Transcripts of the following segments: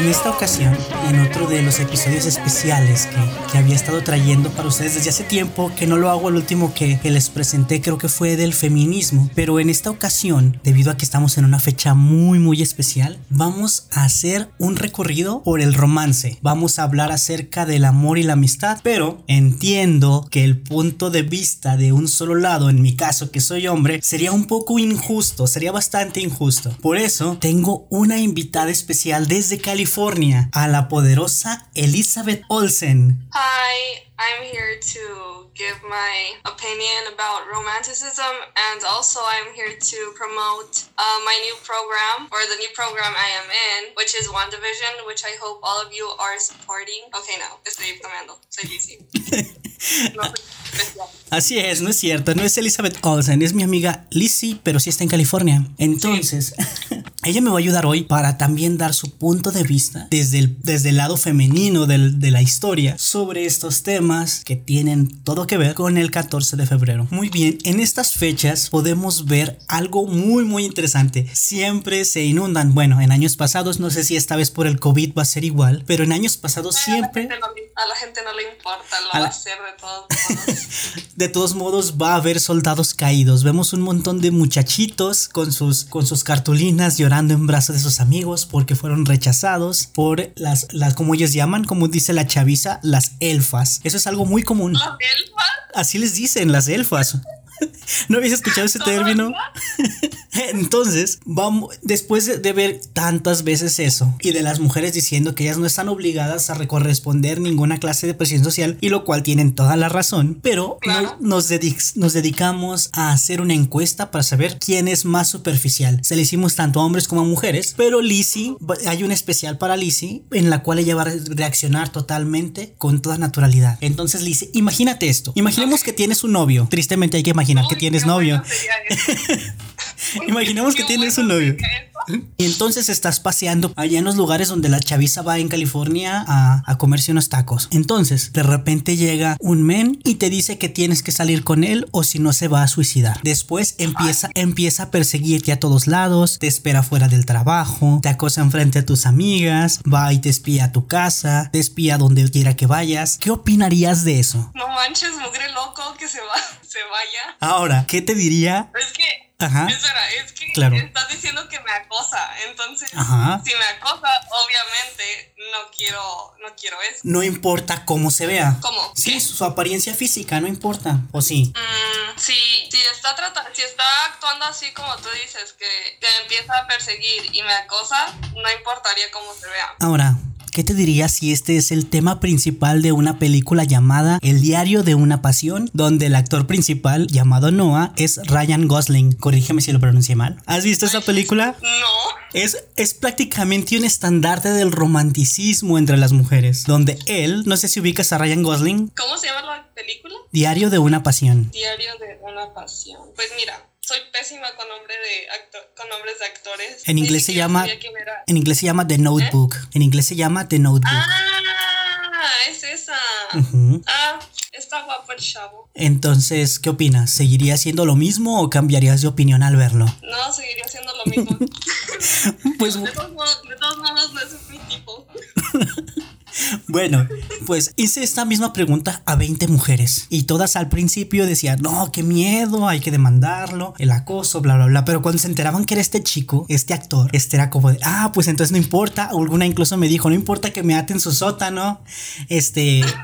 En esta ocasión, en otro de los episodios especiales que, que había estado trayendo para ustedes desde hace tiempo, que no lo hago el último que, que les presenté, creo que fue del feminismo, pero en esta ocasión, debido a que estamos en una fecha muy muy especial, vamos a hacer un recorrido por el romance. Vamos a hablar acerca del amor y la amistad, pero entiendo que el punto de vista de un solo lado, en mi caso que soy hombre, sería un poco injusto, sería bastante injusto. Por eso tengo una invitada especial desde California, a la poderosa Elizabeth Olsen. Hi, I'm here to give my opinion about romanticism, and also I'm here to promote uh, my new program, or the new program I am in, which is One Division, which I hope all of you are supporting. Okay, no, estoy tomando, soy busy. No. Así es, no es cierto, no es Elizabeth Olsen, es mi amiga Lizzie, pero sí está en California. Entonces, ella me va a ayudar hoy para también dar su punto de vista desde el, desde el lado femenino del- de la historia sobre estos temas que tienen todo que ver con el 14 de febrero. Muy bien, en estas fechas podemos ver algo muy muy interesante. Siempre se inundan, bueno, en años pasados, no sé si esta vez por el COVID va a ser igual, pero en años pasados siempre... A la, gente no, le- a la gente no le importa, lo A va a hacer de todos modos. De todos modos va a haber soldados caídos. Vemos un montón de muchachitos con sus, con sus cartulinas llorando en brazos de sus amigos porque fueron rechazados por las, las, como ellos llaman, como dice la chaviza, las elfas. Eso es algo muy común. Las elfas, Así les dicen las elfas. ¿No habéis escuchado ese término? Entonces, vamos, después de, ver tantas veces eso y de las mujeres diciendo que ellas no están obligadas a corresponder ninguna clase de presión social, y lo cual tienen toda la razón, pero Claro. no- nos, dedic- nos dedicamos a hacer una encuesta para saber quién es más superficial. Se le hicimos tanto a hombres como a mujeres, pero Lizzie, hay un especial para Lizzie en la cual ella va a re- reaccionar totalmente con toda naturalidad. Entonces, Lizzie, imagínate esto. Imaginemos que tienes un novio. Tristemente hay que imaginar que Uy, tienes qué novio. bueno sería eso. Imaginemos que tienes un novio. Y entonces estás paseando allá en los lugares donde la chaviza va en California a, a comerse unos tacos. Entonces, de repente llega un men y te dice que tienes que salir con él o si no se va a suicidar. Después empieza, empieza a perseguirte a todos lados, te espera fuera del trabajo, te acosa enfrente a tus amigas, va y te espía a tu casa, te espía donde quiera que vayas. ¿Qué opinarías de eso? No manches, mugre loco que se va, se vaya. Ahora, ¿qué te diría? Es que, Ajá. espera, es que Claro. estás diciendo que me acosa. Entonces, Ajá. si me acosa, obviamente no quiero, no quiero eso. No importa cómo se vea. ¿Cómo? Sí, ¿Qué? su apariencia física, no importa. ¿O sí? Mm, si, si está tratando, si está actuando así como tú dices, que, que me empieza a perseguir y me acosa, no importaría cómo se vea. Ahora, ¿qué te dirías si este es el tema principal de una película llamada El diario de una pasión, donde el actor principal, llamado Noah, es Ryan Gosling? Corrígeme si lo pronuncié mal. ¿Has visto esa película? No. Es, es prácticamente un estandarte del romanticismo entre las mujeres, donde él, no sé si ubicas a Ryan Gosling, ¿Cómo se llama la película? Diario de una pasión. Diario de una pasión. Pues mira, soy pésima con nombre de acto- con nombres de actores. En inglés se llama, en inglés se llama The Notebook. En inglés se llama The Notebook. Ah, es esa. Ujú. Ah, está guapo el chavo. Entonces, ¿qué opinas? ¿Seguiría siendo lo mismo o cambiarías de opinión al verlo? No, seguiría siendo lo mismo. Pues De todos modos, de todos modos no es. Bueno, pues hice esta misma pregunta a 20 mujeres y todas al principio decían, no, qué miedo, hay que demandarlo, el acoso, bla, bla, bla. Pero cuando se enteraban que era este chico, este actor, este era como de, ah, pues entonces no importa. Alguna incluso me dijo, no importa que me aten su sótano. Este...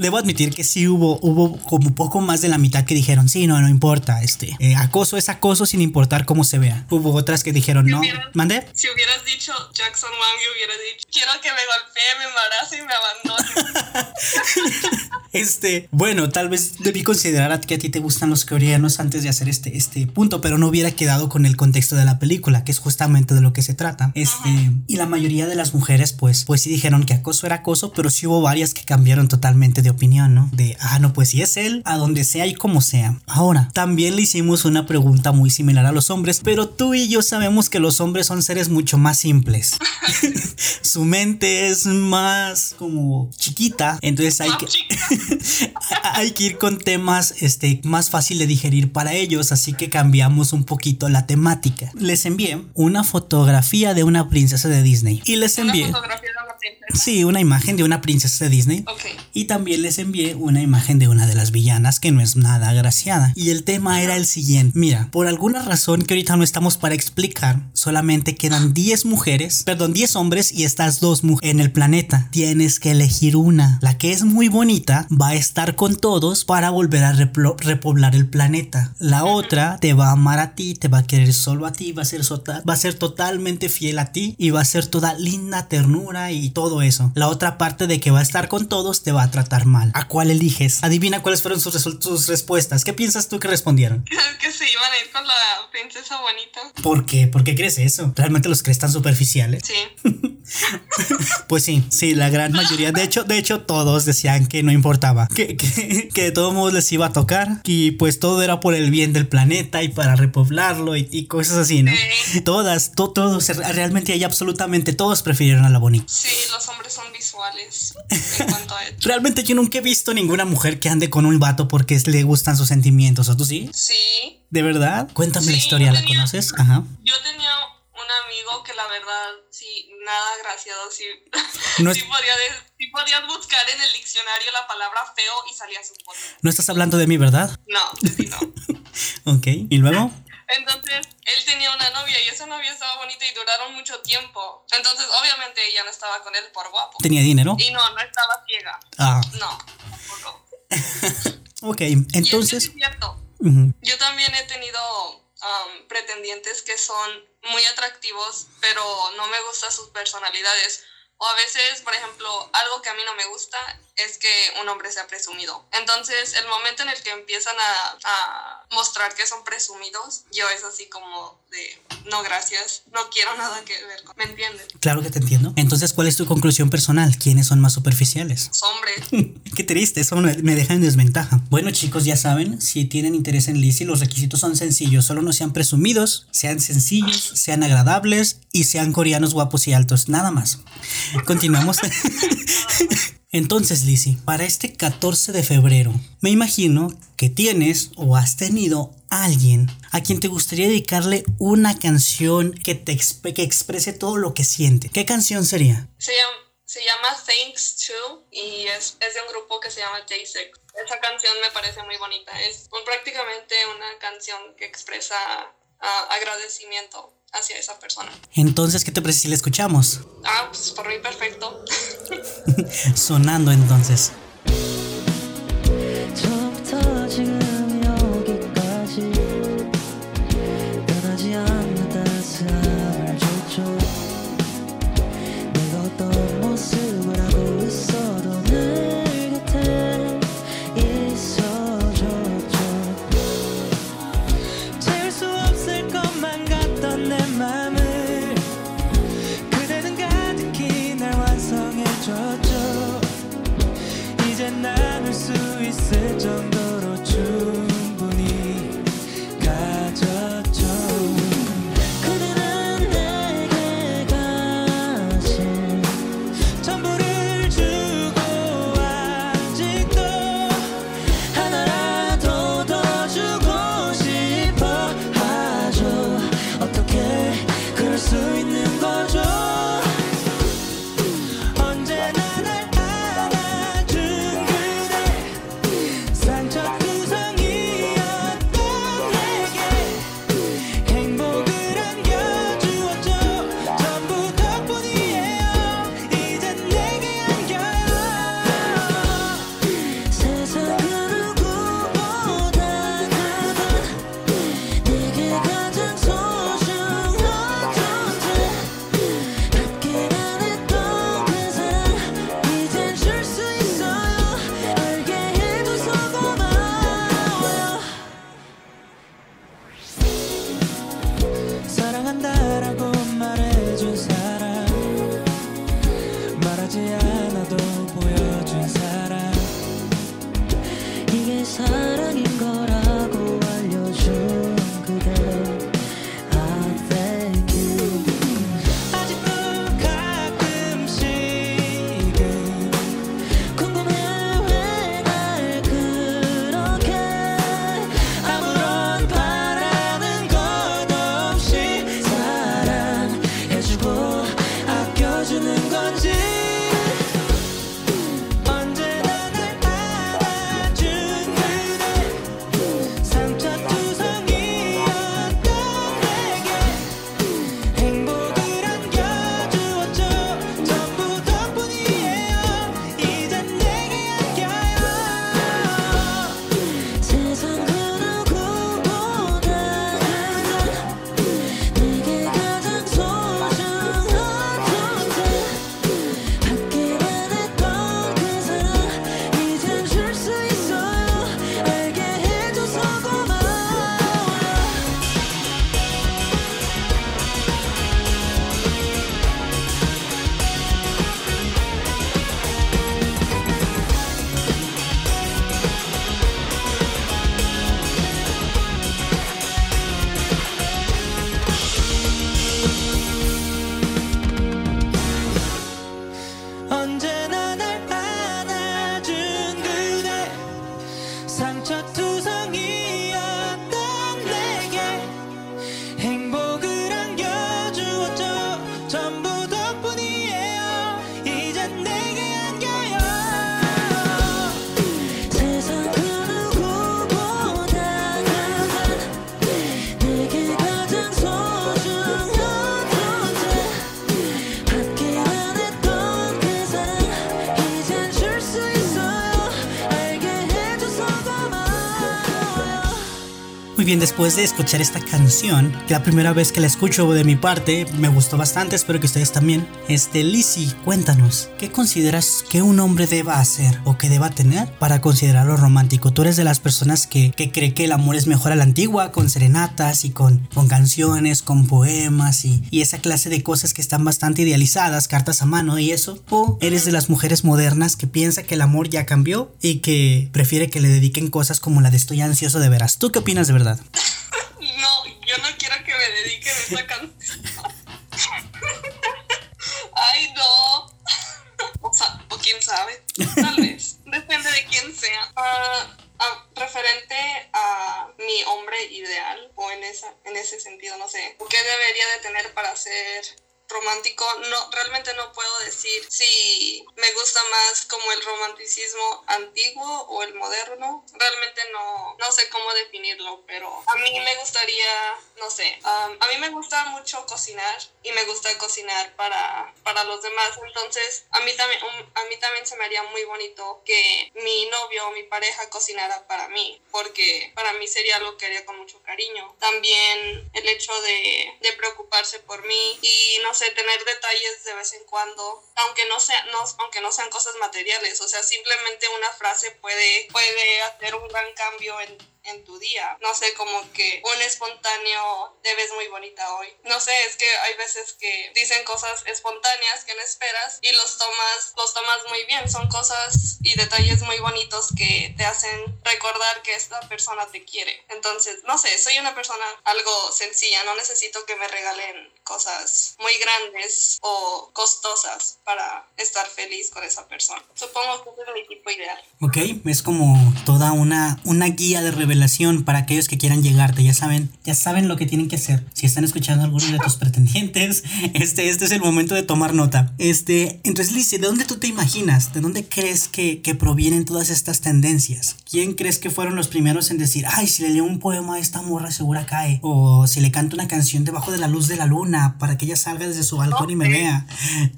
Debo admitir que sí hubo, hubo como poco más de la mitad que dijeron, sí, no, no importa, este, eh, acoso es acoso sin importar cómo se vea. Hubo otras que dijeron, no, hubieran- ¿mande? Si hubieras dicho Jackson Wang, yo hubiera dicho, quiero que me golpee, me embarace y me abandone. Este, bueno, tal vez debí considerar a que a ti te gustan los coreanos antes de hacer este, este punto, pero no hubiera quedado con el contexto de la película, que es justamente de lo que se trata. Este, y la mayoría de las mujeres, pues, pues sí dijeron que acoso era acoso, pero sí hubo varias que cambiaron totalmente de de opinión, ¿no? De, ah, no, pues si es él, a donde sea y como sea. Ahora, también le hicimos una pregunta muy similar a los hombres, pero tú y yo sabemos que los hombres son seres mucho más simples. Su mente es más como chiquita, entonces hay que, hay que ir con temas este, más fácil de digerir para ellos, así que cambiamos un poquito la temática. Les envié una fotografía de una princesa de Disney y les envié... Sí, una imagen de una princesa de Disney. Y también les envié una imagen de una de las villanas que no es nada agraciada. Y el tema era el siguiente. Mira, por alguna razón que ahorita no estamos para explicar, solamente quedan 10 mujeres, perdón, 10 hombres y estas dos mujeres en el planeta. Tienes que elegir una. La que es muy bonita va a estar con todos para volver a repoblar el planeta. La otra te va a amar a ti, te va a querer solo a ti, va a ser, va a ser totalmente fiel a ti y va a ser toda linda ternura y todo eso. La otra parte de que va a estar con todos te va a tratar mal. ¿A cuál eliges? Adivina cuáles fueron sus, sus respuestas. ¿Qué piensas tú que respondieron? que se iban a ir con la princesa bonita. ¿Por qué? ¿Por qué crees eso? ¿Realmente los crees tan superficiales? Sí. pues sí, sí, la gran mayoría. De hecho, de hecho, todos decían que no importaba. Que, que, de todos modos les iba a tocar. Y pues todo era por el bien del planeta y para repoblarlo y, cosas así, ¿no? Todas, todos, realmente hay absolutamente todos prefirieron a la bonita. Sí, los hombres son visuales en cuanto a Realmente yo nunca he visto ninguna mujer que ande con un vato porque le gustan sus sentimientos. ¿O tú sí? Sí. ¿De verdad? Cuéntame la historia, ¿la conoces? Ajá. Yo tenía un amigo que la verdad, sí, nada graciado, sí, no sí, podías buscar en el diccionario la palabra feo y salía su foto. No estás hablando de mí, ¿verdad? No, sí, no. ok, ¿y luego? Entonces, él tenía una novia y esa novia estaba bonita y duraron mucho tiempo. Entonces, obviamente ella no estaba con él por guapo. ¿Tenía dinero? Y no, no estaba ciega. Ah. No, ok, entonces... es cierto. Yo también he tenido um, pretendientes que son muy atractivos, pero no me gustan sus personalidades. O a veces, por ejemplo, algo que a mí no me gusta es que un hombre sea presumido. Entonces, el momento en el que empiezan a, mostrar que son presumidos, yo es así como de, no gracias, no quiero nada que ver con... ¿Me entiendes? Claro que te entiendo. Entonces, ¿cuál es tu conclusión personal? ¿Quiénes son más superficiales? Hombres. Qué triste, eso me deja en desventaja. Bueno, chicos, ya saben, si tienen interés en Lizzie, los requisitos son sencillos. Solo no sean presumidos, sean sencillos, sean agradables y sean coreanos guapos y altos. Nada más. Continuamos. Entonces, Lizzie, para este 14 de febrero, me imagino que tienes o has tenido alguien a quien te gustaría dedicarle una canción que te que exprese todo lo que siente. ¿Qué canción sería? Se llama, se Thanks To y es, es, de un grupo que se llama J6. Esa canción me parece muy bonita. Es prácticamente una canción que expresa uh, agradecimiento hacia esa persona. Entonces, ¿qué te parece si la escuchamos? Ah, pues por mí perfecto. Sonando entonces. Después de escuchar esta canción, que la primera vez que la escucho de mi parte, me gustó bastante, espero que ustedes también. Este, Lizzie, cuéntanos, ¿qué consideras que un hombre deba hacer o que deba tener para considerarlo romántico? Tú eres de las personas que, que cree que el amor es mejor a la antigua, con serenatas y con, con canciones, con poemas y, y esa clase de cosas que están bastante idealizadas, cartas a mano y eso. O eres de las mujeres modernas que piensa que el amor ya cambió y que prefiere que le dediquen cosas como la de estoy ansioso de veras. ¿Tú qué opinas de verdad? Tal vez. Depende de quién sea. Ah, ah, referente a mi hombre ideal, o en, esa, en ese sentido, no sé. ¿Qué debería de tener para ser romántico, no, realmente no puedo decir si me gusta más como el romanticismo antiguo o el moderno. Realmente no, sé cómo definirlo, pero a mí me gustaría, no sé, um, a mí me gusta mucho cocinar y me gusta cocinar para, para los demás. Entonces, a mí, también, a mí también se me haría muy bonito que mi novio o mi pareja cocinara para mí, porque para mí sería algo que haría con mucho cariño. También el hecho de, de preocuparse por mí y no tener detalles de vez en cuando, aunque no, sea, no, aunque no sean cosas materiales, o sea, simplemente una frase puede, puede hacer un gran cambio en, Bye. En tu día. No sé, como que un espontáneo te ves muy bonita hoy. No sé, es que hay veces que dicen cosas espontáneas que no esperas y los tomas, los tomas muy bien. Son cosas y detalles muy bonitos que te hacen recordar que esta persona te quiere. Entonces, no sé, soy una persona algo sencilla, no necesito que me regalen cosas muy grandes o costosas para estar feliz con esa persona. Supongo que es el equipo ideal. Ok, es como toda una, una guía de revelación para aquellos que quieran llegarte. Ya saben, ya saben lo que tienen que hacer. Si están escuchando a alguno de tus pretendientes, este, este es el momento de tomar nota. Este, entonces, Lizzie, ¿de dónde tú te imaginas? ¿De dónde crees que, que provienen todas estas tendencias? ¿Quién crees que fueron los primeros en decir, ay, si le leo un poema a esta morra segura cae? O si le canto una canción debajo de la luz de la luna para que ella salga desde su balcón y me vea.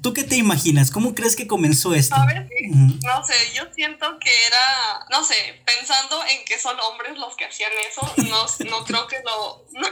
¿Tú qué te imaginas? ¿Cómo crees que comenzó esto? No sé, yo siento que era, no sé, pensando en que son hombres los que hacían eso, no, no creo que lo, no,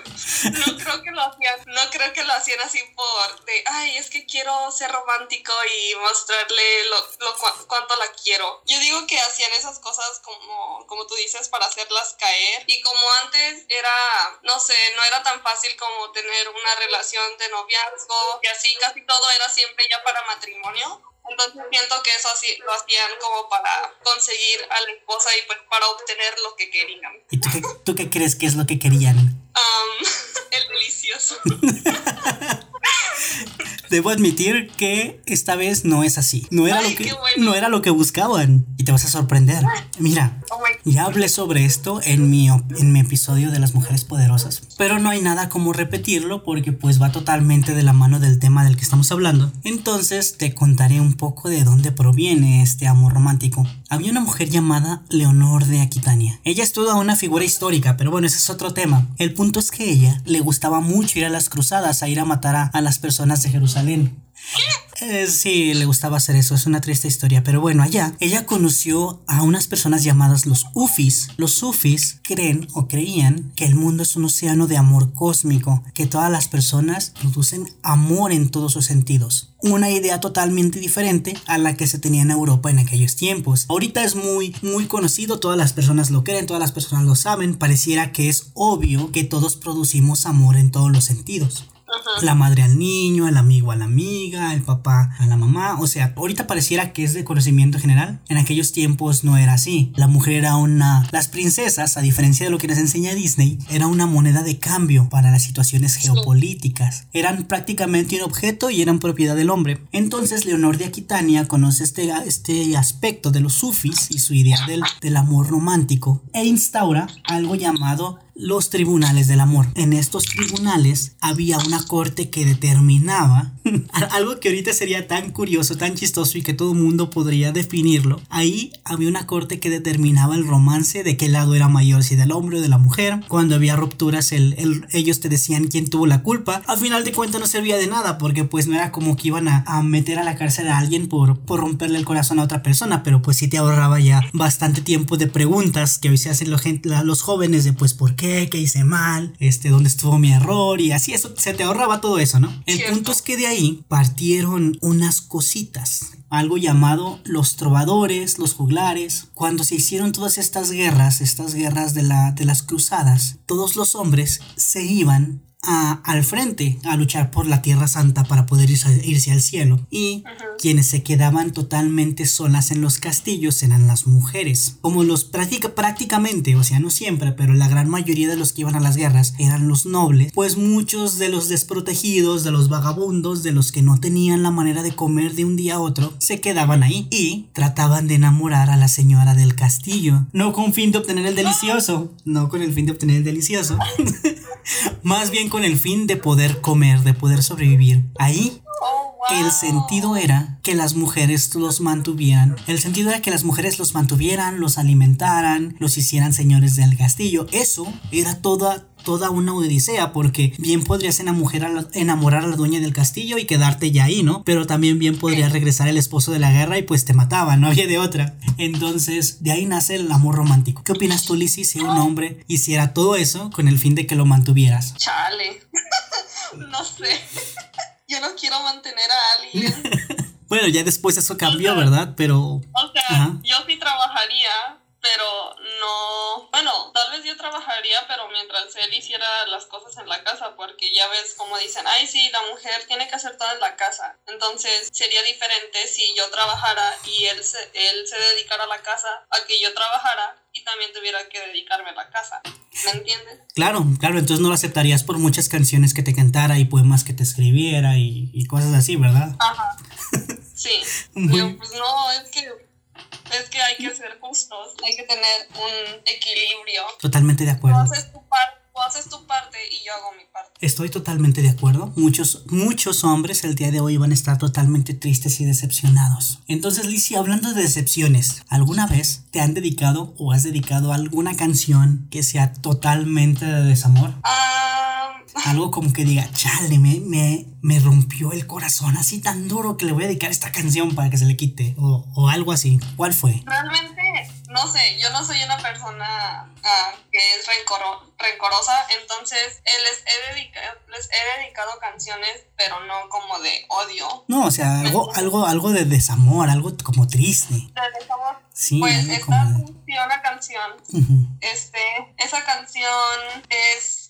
creo que lo hacían, no creo que lo hacían así por de, ay, es que quiero ser romántico y mostrarle lo, lo cuánto la quiero. Yo digo que hacían esas cosas como, como tú dices, para hacerlas caer. Y como antes era, no sé, no era tan fácil como tener una relación de noviazgo y así casi todo era siempre ya para matrimonio entonces siento que eso así lo hacían como para conseguir a la esposa y pues para obtener lo que querían. ¿Y tú qué, tú qué crees que es lo que querían? Um, el delicioso. Debo admitir que esta vez no es así. No era, lo, que, no era lo que buscaban. Y te vas a sorprender. Mira, oh ya hablé sobre esto en mi, en mi episodio de las mujeres poderosas. Pero no hay nada como repetirlo porque pues va totalmente de la mano del tema del que estamos hablando. Entonces te contaré un poco de dónde proviene este amor romántico. Había una mujer llamada Leonor de Aquitania. Ella es toda una figura histórica, pero bueno, ese es otro tema. El punto es que ella le gustaba mucho ir a las cruzadas, a ir a matar a, a las personas de Jerusalén. Eh, sí, le gustaba hacer eso, es una triste historia, pero bueno, allá ella conoció a unas personas llamadas los Ufis. Los Sufis creen o creían que el mundo es un océano de amor cósmico, que todas las personas producen amor en todos sus sentidos. Una idea totalmente diferente a la que se tenía en Europa en aquellos tiempos. Ahorita es muy, muy conocido, todas las personas lo creen, todas las personas lo saben, pareciera que es obvio que todos producimos amor en todos los sentidos la madre al niño, el amigo a la amiga, el papá a la mamá. O sea, ahorita pareciera que es de conocimiento general. En aquellos tiempos no era así. La mujer era una... Las princesas, a diferencia de lo que nos enseña Disney, era una moneda de cambio para las situaciones geopolíticas. Eran prácticamente un objeto y eran propiedad del hombre. Entonces Leonor de Aquitania conoce este, este aspecto de los sufis y su idea del, del amor romántico e instaura algo llamado los tribunales del amor. En estos tribunales había una corte que determinaba Algo que ahorita sería tan curioso, tan chistoso y que todo el mundo podría definirlo. Ahí había una corte que determinaba el romance de qué lado era mayor, si del hombre o de la mujer. Cuando había rupturas, el, ellos te decían quién tuvo la culpa. Al final de cuentas no servía de nada porque pues no era como que iban a, meter a la cárcel a alguien por, por romperle el corazón a otra persona, pero pues sí te ahorraba ya bastante tiempo de preguntas que hoy se hacen los, los jóvenes de pues por qué, qué hice mal, este, dónde estuvo mi error y así eso se te ahorraba todo eso, ¿no? El punto es que de partieron unas cositas algo llamado los trovadores, los juglares. Cuando se hicieron todas estas guerras, estas guerras de, la, de las cruzadas, todos los hombres se iban al frente a luchar por la Tierra Santa para poder irse, al cielo. Y quienes se quedaban totalmente solas en los castillos eran las mujeres. Como los práctica, prácticamente, o sea, no siempre, pero la gran mayoría de los que iban a las guerras eran los nobles, pues muchos de los desprotegidos, de los vagabundos, de los que no tenían la manera de comer de un día a otro, se quedaban ahí y trataban de enamorar a la señora del castillo. No con fin de obtener el delicioso, no con el fin de obtener el delicioso. Más bien con el fin de poder comer, de poder sobrevivir. Ahí oh, el sentido era que las mujeres los mantuvieran. El sentido era que las mujeres los mantuvieran, los alimentaran, los hicieran señores del castillo. Eso era toda toda una odisea porque bien podrías enamorar a, la, dueña del castillo y quedarte ya ahí, ¿no? Pero también bien podría regresar el esposo de la guerra y pues te mataba, no había de otra. Entonces, de ahí nace el amor romántico. ¿Qué opinas tú, Lizzie, si un hombre hiciera todo eso con el fin de que lo mantuvieras? Chale. no sé. Yo no quiero mantener a alguien. bueno, ya después eso cambió, ¿verdad? Pero... O sea, yo sí trabajaría pero no, bueno, tal vez yo trabajaría, pero mientras él hiciera las cosas en la casa, porque ya ves como dicen, ay, sí, la mujer tiene que hacer todo en la casa. Entonces sería diferente si yo trabajara y él se, él se dedicara a la casa, a que yo trabajara y también tuviera que dedicarme a la casa. ¿Me entiendes? Claro, claro, entonces no lo aceptarías por muchas canciones que te cantara y poemas que te escribiera y, y cosas así, ¿verdad? Ajá. Sí. yo, pues no, es que es que hay que ser justos, hay que tener un equilibrio. Totalmente de acuerdo. Tú haces tu parte, haces tu parte y yo hago mi parte. Estoy totalmente de acuerdo. Muchos, muchos hombres el día de hoy van a estar totalmente tristes y decepcionados. Entonces, Lizzie, hablando de decepciones, ¿alguna vez te han dedicado o has dedicado alguna canción que sea totalmente de desamor? Ah algo como que diga, chale, me, me, me, rompió el corazón así tan duro que le voy a dedicar esta canción para que se le quite. O, o algo así. ¿Cuál fue? Realmente, no sé, yo no soy una persona ah, que es rencorosa, entonces les he, dedicado, les he dedicado canciones, pero no como de odio. No, o sea, algo, algo, algo de desamor, algo como triste. De desamor. Sí, pues esta una canción. Este, esa canción es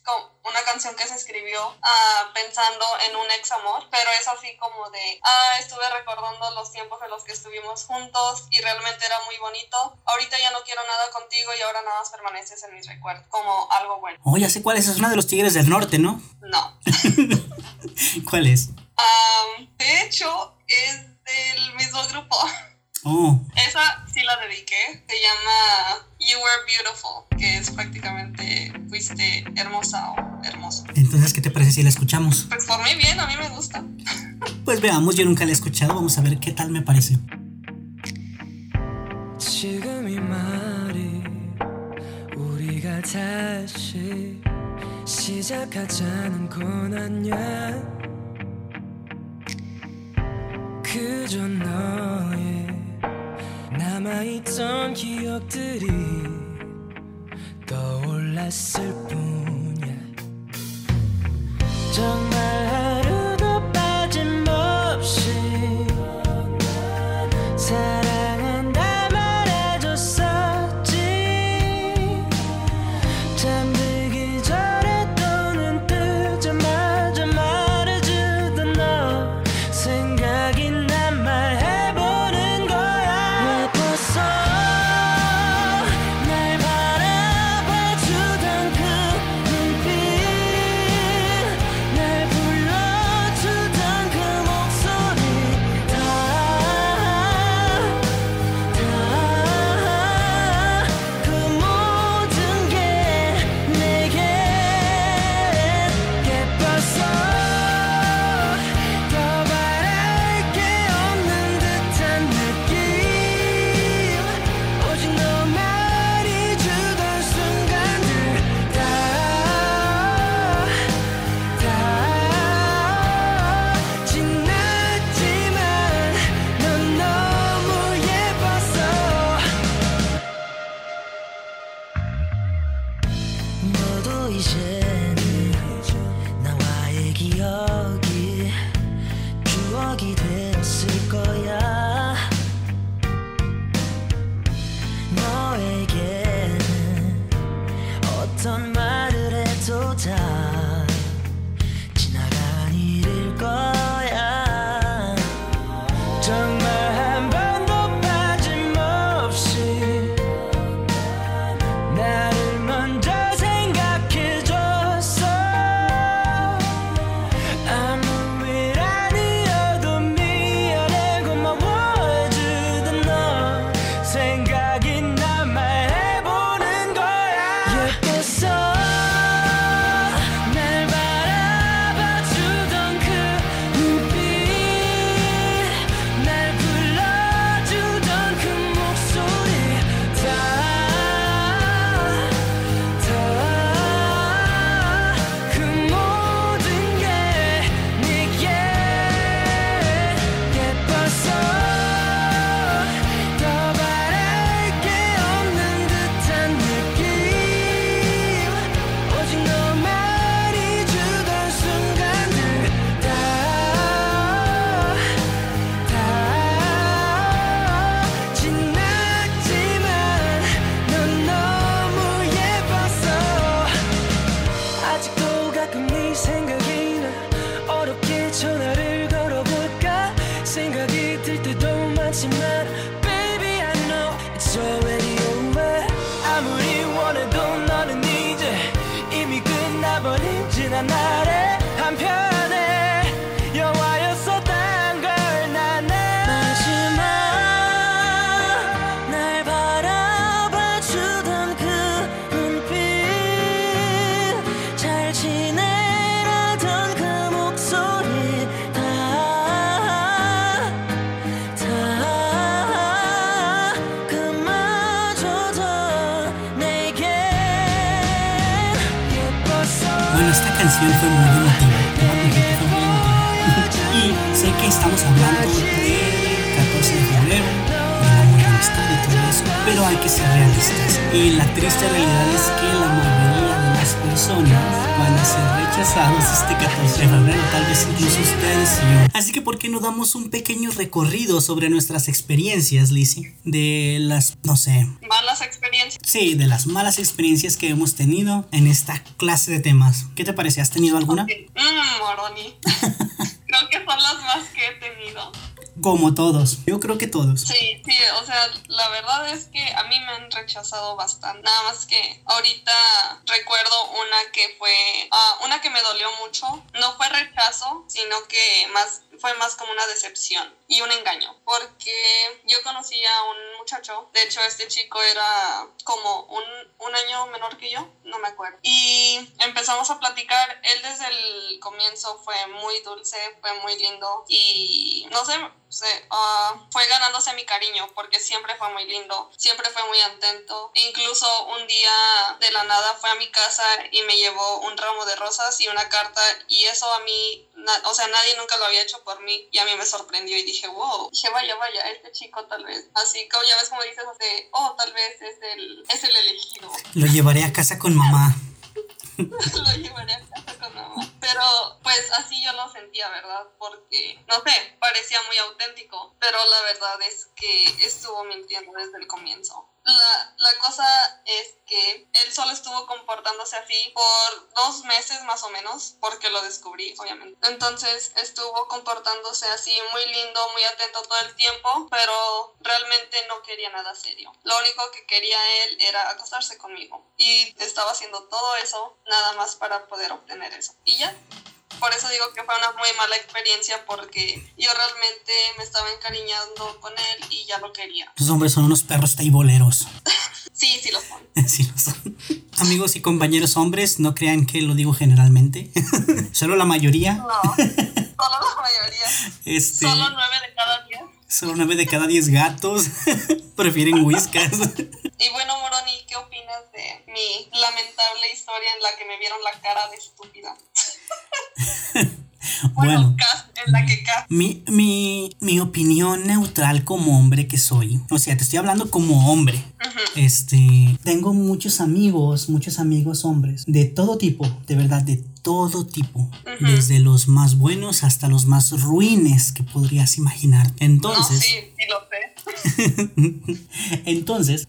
una canción que se escribió uh, pensando en un ex amor, pero es así como de, ah, estuve recordando los tiempos en los que estuvimos juntos y realmente era muy bonito. Ahorita ya no quiero nada contigo y ahora nada más permaneces en mis recuerdos, como algo bueno. Oh, ya sé cuál es, es una de los Tigres del Norte, ¿no? No. ¿Cuál es? de hecho, es del mismo grupo. Oh. Esa sí la dediqué. Se llama You Were Beautiful, que es prácticamente fuiste hermosa o hermoso. Entonces, ¿qué te parece si la escuchamos? Pues por mí bien, a mí me gusta. Pues veamos, yo nunca la he escuchado, vamos a ver qué tal me parece. 남아있던 기억들이 떠올랐을 뿐이야. 정말 하루 hay que ser realistas. Y la triste realidad es que la mayoría de las personas van a ser rechazados este 14 de febrero, tal vez incluso ustedes y yo. Así que, ¿por qué no damos un pequeño recorrido sobre nuestras experiencias, Lizzie? De las, no sé, Malas experiencias. Sí, de las malas experiencias que hemos tenido en esta clase de temas. ¿Qué te parece? ¿Has tenido alguna? Mmm, Moroni. Creo que son las más que he tenido. Como todos. Yo creo que todos. Sí, sí, o sea, la verdad es que a mí me han rechazado bastante. Nada más que ahorita recuerdo una que fue, ah, una que me dolió mucho. No fue rechazo, sino que más fue más como una decepción y un engaño. Porque yo conocí a un muchacho, de hecho este chico era como un, un año menor que yo, no me acuerdo. Y empezamos a platicar, él desde el comienzo fue muy dulce, fue muy lindo y no sé, se, ah, fue ganándose mi cariño porque siempre fue muy lindo, siempre fue muy atento. Incluso un día de la nada fue a mi casa y me llevó un ramo de rosas y una carta y eso a mí, o sea, nadie nunca lo había hecho por mí y a mí me sorprendió y dije, wow, dije, vaya, vaya, este chico tal vez. Así como ya ves como dices, de, oh, tal vez es el, es el elegido. Lo llevaré a casa con mamá. lo llevaré a casa con mamá. Pero pues así yo lo sentía, ¿verdad? Porque, no sé, parecía muy auténtico, pero la verdad es que estuvo mintiendo desde el comienzo. La, la cosa es que él solo estuvo comportándose así por dos meses más o menos, porque lo descubrí, obviamente. Entonces estuvo comportándose así muy lindo, muy atento todo el tiempo, pero realmente no quería nada serio. Lo único que quería él era acostarse conmigo. Y estaba haciendo todo eso nada más para poder obtener eso. Y ya, por eso digo que fue una muy mala experiencia porque yo realmente me estaba encariñando con él y ya lo quería. Los hombres son unos perros taiboleros. Sí, sí lo son. Sí lo son. Amigos y compañeros hombres, no crean que lo digo generalmente. Solo la mayoría. No, solo la mayoría. Este, Solo nueve de cada diez. solo nueve de cada diez gatos prefieren whiskas. Y bueno, mi lamentable historia en la que me vieron la cara de estúpida? Bueno, en la que. Mi, mi, mi opinión neutral como hombre que soy. O sea, te estoy hablando como hombre. Este, tengo muchos amigos, muchos amigos hombres, de todo tipo, de verdad, de todo tipo, desde los más buenos hasta los más ruines que podrías imaginar. No, Entonces, sí, sí lo sé. entonces,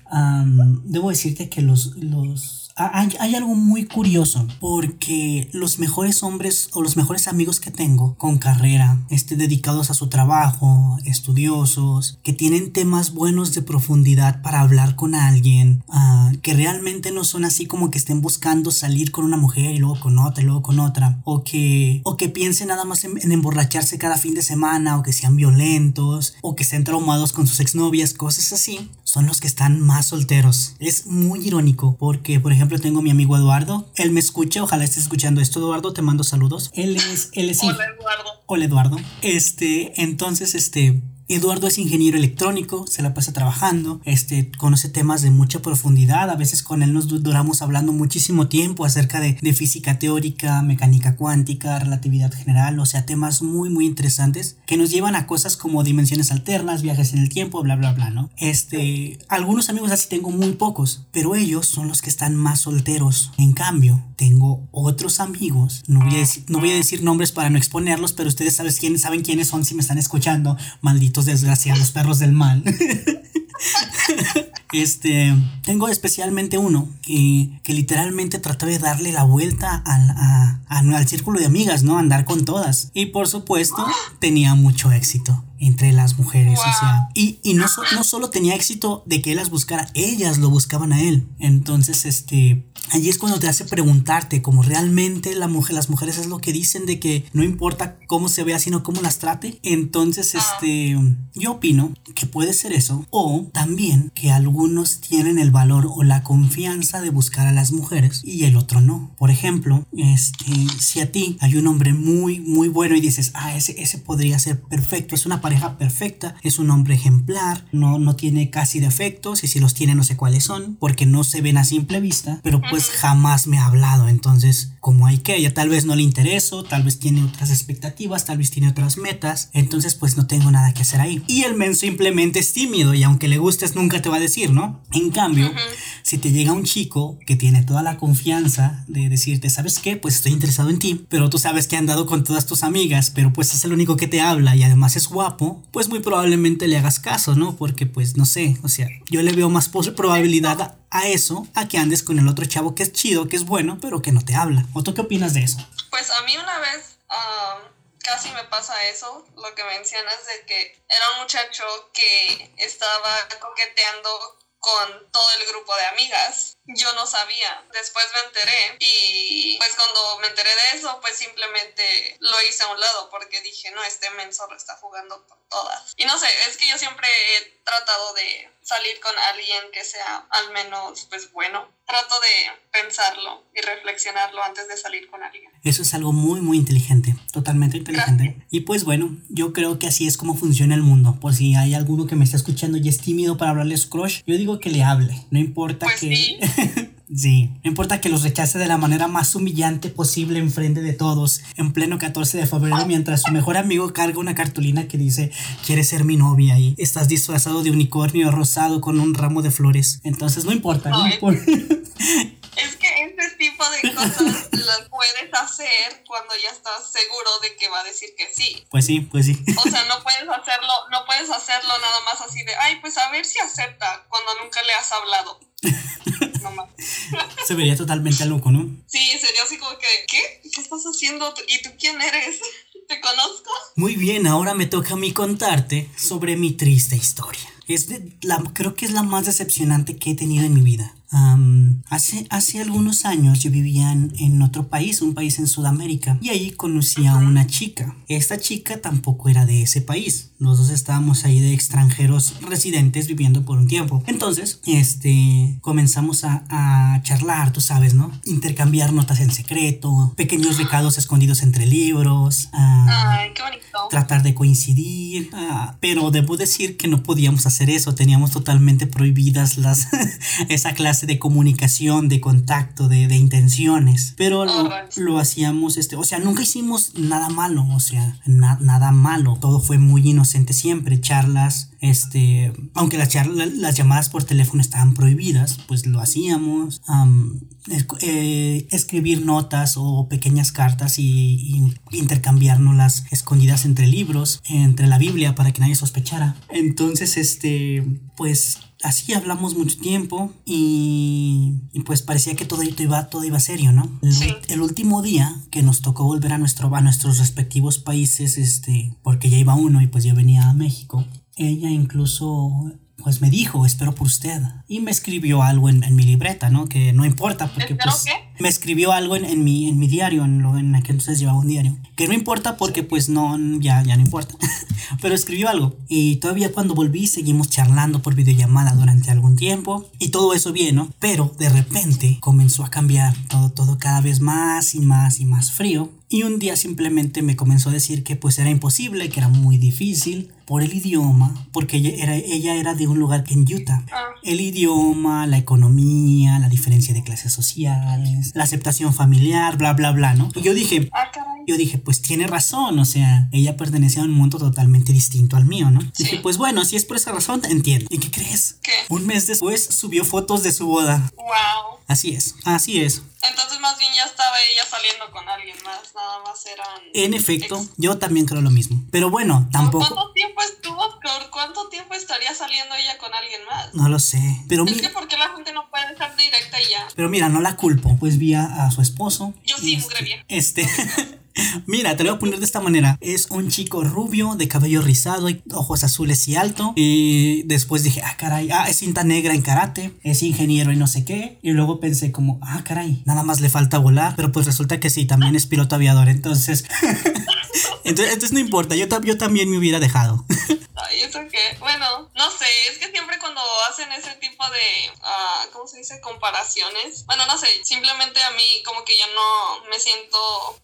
debo decirte que los, los hay, algo muy curioso porque los mejores hombres o los mejores amigos que tengo con carrera, este, dedicados a su trabajo, estudiosos, que tienen temas buenos de profundidad para hablar con alguien, ah, que realmente no son así como que estén buscando salir con una mujer y luego con otra y luego con otra, o que, o que piensen nada más en, en emborracharse cada fin de semana, o que sean violentos, o que estén traumados con sus exnovias, cosas así, son los que están más solteros. Es muy irónico porque, por ejemplo, tengo a mi amigo Eduardo, él me escucha, ojalá estés escuchando esto, Eduardo, te mando saludos. Él es, él es, Hola, Eduardo. Hola Eduardo. Este, entonces, este, Eduardo es ingeniero electrónico, se la pasa trabajando, este, conoce temas de mucha profundidad, a veces con él nos du- duramos hablando muchísimo tiempo acerca de, de física teórica, mecánica cuántica, relatividad general, o sea, temas muy, muy interesantes que nos llevan a cosas como dimensiones alternas, viajes en el tiempo, bla, bla, bla, ¿no? Este, algunos amigos así tengo muy pocos, pero ellos son los que están más solteros. En cambio, tengo otros amigos, no voy a decir, no voy a decir nombres para no exponerlos, pero ustedes saben quiénes, saben quiénes son si me están escuchando, malditos desgraciados perros del mal. Este, tengo especialmente uno que, que literalmente trató de darle la vuelta al, a- al círculo de amigas, ¿no? Andar con todas. Y por supuesto, tenía mucho éxito. entre las mujeres. O sea, y, y no, so- no solo tenía éxito de que él las buscara, ellas lo buscaban a él. Entonces, este, allí es cuando te hace preguntarte, como realmente la mujer, las mujeres es lo que dicen de que no importa cómo se vea, sino cómo las trate. Entonces, este, yo opino que puede ser eso. O también que algunos tienen el valor o la confianza de buscar a las mujeres y el otro no. Por ejemplo, este, si a ti hay un hombre muy, muy bueno y dices, ah, ese, ese podría ser perfecto, es una pareja perfecta, es un hombre ejemplar, no, no tiene casi defectos y si los tiene no sé cuáles son, porque no se ven a simple vista, pero pues jamás me ha hablado. Entonces, como hay que, ella tal vez no le intereso, tal vez tiene otras expectativas, tal vez tiene otras metas, entonces pues no tengo nada que hacer ahí. Y el men simplemente es tímido y aunque le gustes nunca te va a decir, ¿no? En cambio, si te llega un chico que tiene toda la confianza de decirte, ¿sabes qué? Pues estoy interesado en ti, pero tú sabes que ha andado con todas tus amigas, pero pues es el único que te habla y además es guapo, pues muy probablemente le hagas caso, ¿no? Porque pues no sé, o sea, yo le veo más probabilidad a, a eso a que andes con el otro chavo que es chido, que es bueno, pero que no te habla. ¿O tú qué opinas de eso? Pues a mí una vez um, casi me pasa eso, lo que mencionas de que era un muchacho que estaba coqueteando con todo el grupo de amigas. Yo no sabía, después me enteré y pues cuando me enteré de eso pues simplemente lo hice a un lado porque dije no, este menso lo está jugando con todas. Y no sé, es que yo siempre he tratado de salir con alguien que sea al menos pues bueno. Trato de pensarlo y reflexionarlo antes de salir con alguien. Eso es algo muy, muy inteligente, totalmente inteligente. Y pues bueno, yo creo que así es como funciona el mundo. Por si hay alguno que me está escuchando y es tímido para hablarle a su crush, yo digo que le hable. No importa Pues que... sí. Sí, no importa que los rechace de la manera más humillante posible enfrente de todos, en pleno 14 de febrero, mientras su mejor amigo carga una cartulina que dice, ¿quieres ser mi novia? Y estás disfrazado de unicornio rosado con un ramo de flores. Entonces, no importa, no Ay. importa. Es que este tipo de cosas las puedes hacer cuando ya estás seguro de que va a decir que sí. Pues sí, pues sí. O sea, no puedes hacerlo, no puedes hacerlo nada más así de, ay, pues a ver si acepta cuando nunca le has hablado. No más. Se vería totalmente loco, ¿no? Sí, sería así como que, ¿qué? ¿Qué estás haciendo? ¿Y tú quién eres? ¿Te conozco? Muy bien, ahora me toca a mí contarte sobre mi triste historia. Es de- la, creo que es la más decepcionante que he tenido en mi vida. Hace, hace algunos años yo vivía en, en otro país, un país en Sudamérica, y ahí conocí a una chica. Esta chica tampoco era de ese país. Los dos estábamos ahí de extranjeros residentes viviendo por un tiempo. Entonces, este, comenzamos a, a charlar, tú sabes, ¿no? Intercambiar notas en secreto, pequeños recados escondidos entre libros. tratar de coincidir, ah, pero debo decir que no podíamos hacer eso, teníamos totalmente prohibidas las esa clase de comunicación, de contacto, de, de intenciones, pero lo, Alright. lo hacíamos, este, o sea, nunca hicimos nada malo, o sea, na- nada malo, todo fue muy inocente siempre, charlas, este, aunque las charlas, las llamadas por teléfono estaban prohibidas, pues lo hacíamos, eh, escribir notas o pequeñas cartas y, y intercambiarnos escondidas entre libros, entre la Biblia para que nadie sospechara. Entonces, este, pues así hablamos mucho tiempo y, y, pues parecía que todo iba, todo iba serio, ¿no? El, Sí. el último día que nos tocó volver a, nuestro, a nuestros respectivos países, este, porque ya iba uno y pues yo venía a México, ella incluso pues me dijo, espero por usted. Y me escribió algo en, en mi libreta, ¿no? Que no importa, porque ¿Espero pues qué? me escribió algo en, en mi, en mi diario, en, lo, en aquel entonces llevaba un diario. Que no importa porque pues no, ya, ya no importa. Pero escribió algo. Y todavía cuando volví seguimos charlando por videollamada durante algún tiempo. Y todo eso bien, ¿no? Pero de repente comenzó a cambiar todo, todo cada vez más y más y más frío. Y un día simplemente me comenzó a decir que pues era imposible, que era muy difícil por el idioma, porque ella era, ella era de un lugar en Utah. Ah. El idioma, la economía, la diferencia de clases sociales, la aceptación familiar, bla, bla, bla, ¿no? Y yo dije, Ah, yo dije, pues tiene razón, o sea, ella pertenecía a un mundo totalmente distinto al mío, ¿no? Sí. Dije, pues bueno, si es por esa razón, entiendo. ¿Y qué crees? ¿Qué? Un mes después subió fotos de su boda. Wow. Así es, así es. Entonces más bien ya estaba ella saliendo con alguien más, nada más eran... En efecto, ex- yo también creo lo mismo. Pero bueno, ¿Por tampoco, cuánto tiempo estuvo? ¿Por cuánto tiempo estaría saliendo ella con alguien más? no lo sé. Pero Es mira, que porque la gente no puede ser directa y ya. pero mira, no la culpo. Pues vi a, a su esposo. Yo sí, este, mugre vieja. Este. Mira, te lo voy a poner de esta manera. Es un chico rubio, de cabello rizado y ojos azules y alto. Y después dije, ah, caray, ah, es cinta negra en karate, es ingeniero y no sé qué. Y luego pensé como, ah, caray, nada más le falta volar. Pero pues resulta que sí, también es piloto aviador. Entonces, entonces, no importa, yo, ta- yo también me hubiera dejado. Ay, eso que, bueno, no sé, es que siempre cuando hacen ese tipo de, ah, ¿cómo se dice? Comparaciones. Bueno, no sé, simplemente a mí como que yo no me siento,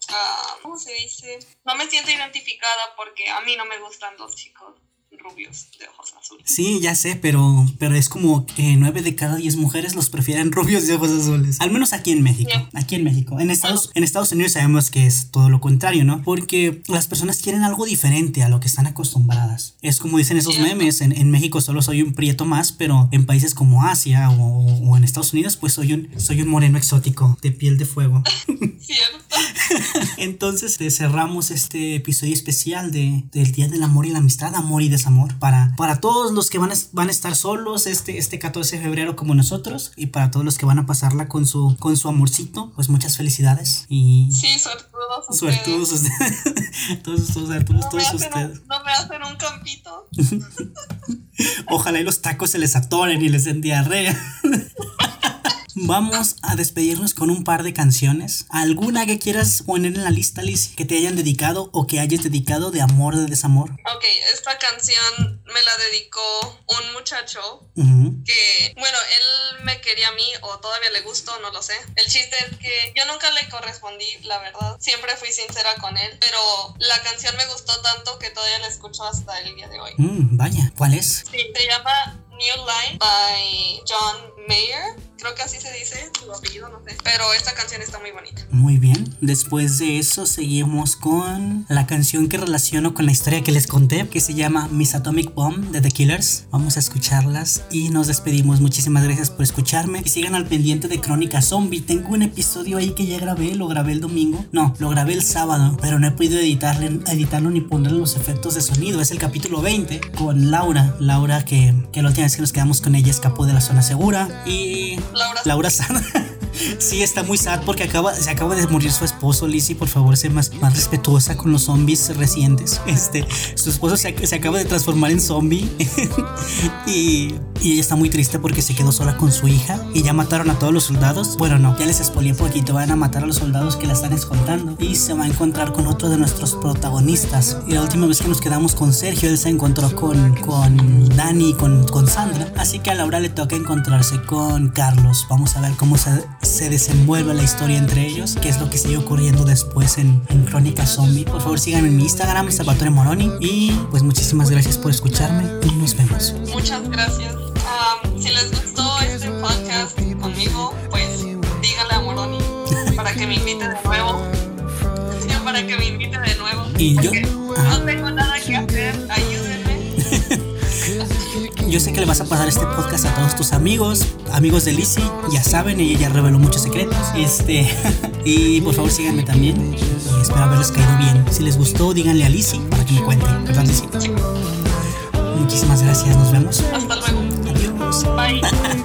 ah, ¿cómo se dice? No me siento identificada porque a mí no me gustan los chicos rubios de ojos azules. Sí, ya sé, pero, pero es como que 9 de cada 10 mujeres los prefieren rubios de ojos azules. Al menos aquí en México. Sí. Aquí en México. En Estados, en Estados Unidos sabemos que es todo lo contrario, ¿no? Porque las personas quieren algo diferente a lo que están acostumbradas. Es como dicen esos memes, en, en México solo soy un prieto más, pero en países como Asia o, o en Estados Unidos pues soy un, soy un moreno exótico de piel de fuego. ¿Cierto? Entonces eh, cerramos este episodio especial de, del Día del Amor y la Amistad, amor y desamor. Para, para todos los que van a, van a estar solos este, este 14 de febrero como nosotros y para todos los que van a pasarla con su, con su amorcito, pues muchas felicidades y Sí, suertudos ustedes. suertudos ustedes. todos, todos, suertudos No me, todos hacen ustedes. un, no me hacen un campito. Ojalá y los tacos se les atoren y les den diarrea. Vamos a despedirnos con un par de canciones. ¿Alguna que quieras poner en la lista, Liz? Que te hayan dedicado o que hayas dedicado de amor o de desamor. Ok, esta canción me la dedicó un muchacho que, bueno, él me quería a mí o todavía le gustó, no lo sé. El chiste es que yo nunca le correspondí, la verdad. Siempre fui sincera con él, pero la canción me gustó tanto que todavía la escucho hasta el día de hoy. Mm, vaya, ¿cuál es? Sí, se llama New Line by John Mayer. Creo que así se dice su apellido, no sé. Pero esta canción está muy bonita. Muy bien. Después de eso seguimos con la canción que relaciono con la historia que les conté, que se llama Miss Atomic Bomb de The Killers. Vamos a escucharlas y nos despedimos. Muchísimas gracias por escucharme y sigan al pendiente de Crónica Zombie. Tengo un episodio ahí que ya grabé, lo grabé el domingo. No, lo grabé el sábado, pero no he podido editarle, editarlo ni ponerle los efectos de sonido. Es el capítulo 20 con Laura. Laura que, que la última que nos quedamos con ella escapó de la zona segura y Laura. Laura Sana. Sí, está muy sad porque acaba, se acaba de morir su esposo, Lizzie. Por favor, sé más, más respetuosa con los zombies recientes. Este, su esposo se, se acaba de transformar en zombie. y, y ella está muy triste porque se quedó sola con su hija. Y ya mataron a todos los soldados. Bueno, no, ya les spoileé poquito. Van a matar a los soldados que la están escoltando. Y se va a encontrar con otro de nuestros protagonistas. Y la última vez que nos quedamos con Sergio, él se encontró con, con Dani con, con Sandra. Así que a Laura le toca encontrarse con Carlos. Vamos a ver cómo se, se desenvuelve la historia entre ellos, qué es lo que sigue ocurriendo después en, en Crónica Zombie. Por favor, síganme en mi Instagram, Salvatore Moroni. Y pues muchísimas gracias por escucharme y nos vemos. Muchas gracias. Um, si les gustó este podcast conmigo, pues díganle a Moroni para que me invite de nuevo. Para que me invite de nuevo. Y yo- Ajá. no tengo nada que hacer. Ayúdenme. Yo sé que le vas a pasar este podcast a todos tus amigos, amigos de Lizzie, ya saben, ella ya reveló muchos secretos. Este, y por favor síganme también. Y espero haberles caído bien. Si les gustó, díganle a Lizzie para que me cuente. ¿Verdad, Lizzie? Muchísimas gracias, nos vemos. Hasta luego. Adiós. Bye.